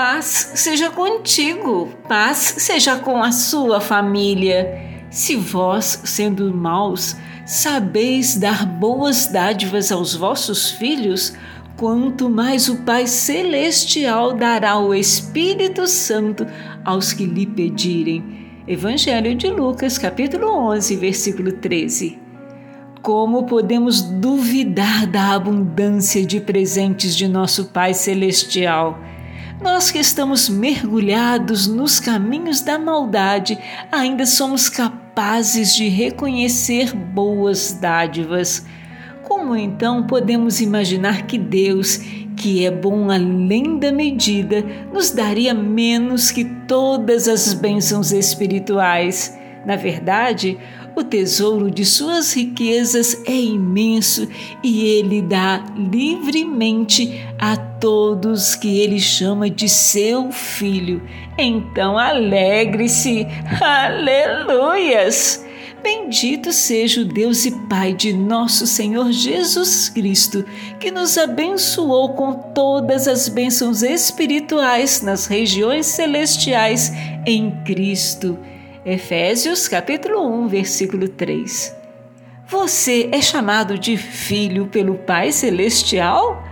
Paz seja contigo, paz seja com a sua família. Se vós, sendo maus, sabeis dar boas dádivas aos vossos filhos, quanto mais o Pai Celestial dará o Espírito Santo aos que lhe pedirem. Evangelho de Lucas, capítulo 11, versículo 13. Como podemos duvidar da abundância de presentes de nosso Pai Celestial? Nós que estamos mergulhados nos caminhos da maldade, ainda somos capazes de reconhecer boas dádivas. Como então podemos imaginar que Deus, que é bom além da medida, nos daria menos que todas as bênçãos espirituais? Na verdade, o tesouro de suas riquezas é imenso e ele dá livremente a todos que ele chama de seu filho. Então alegre-se, aleluias! Bendito seja o Deus e Pai de nosso Senhor Jesus Cristo, que nos abençoou com todas as bênçãos espirituais nas regiões celestiais em Cristo. Efésios capítulo 1, versículo 3. Você é chamado de filho pelo Pai celestial?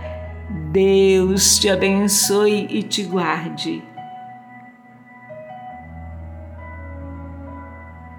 Deus te abençoe e te guarde.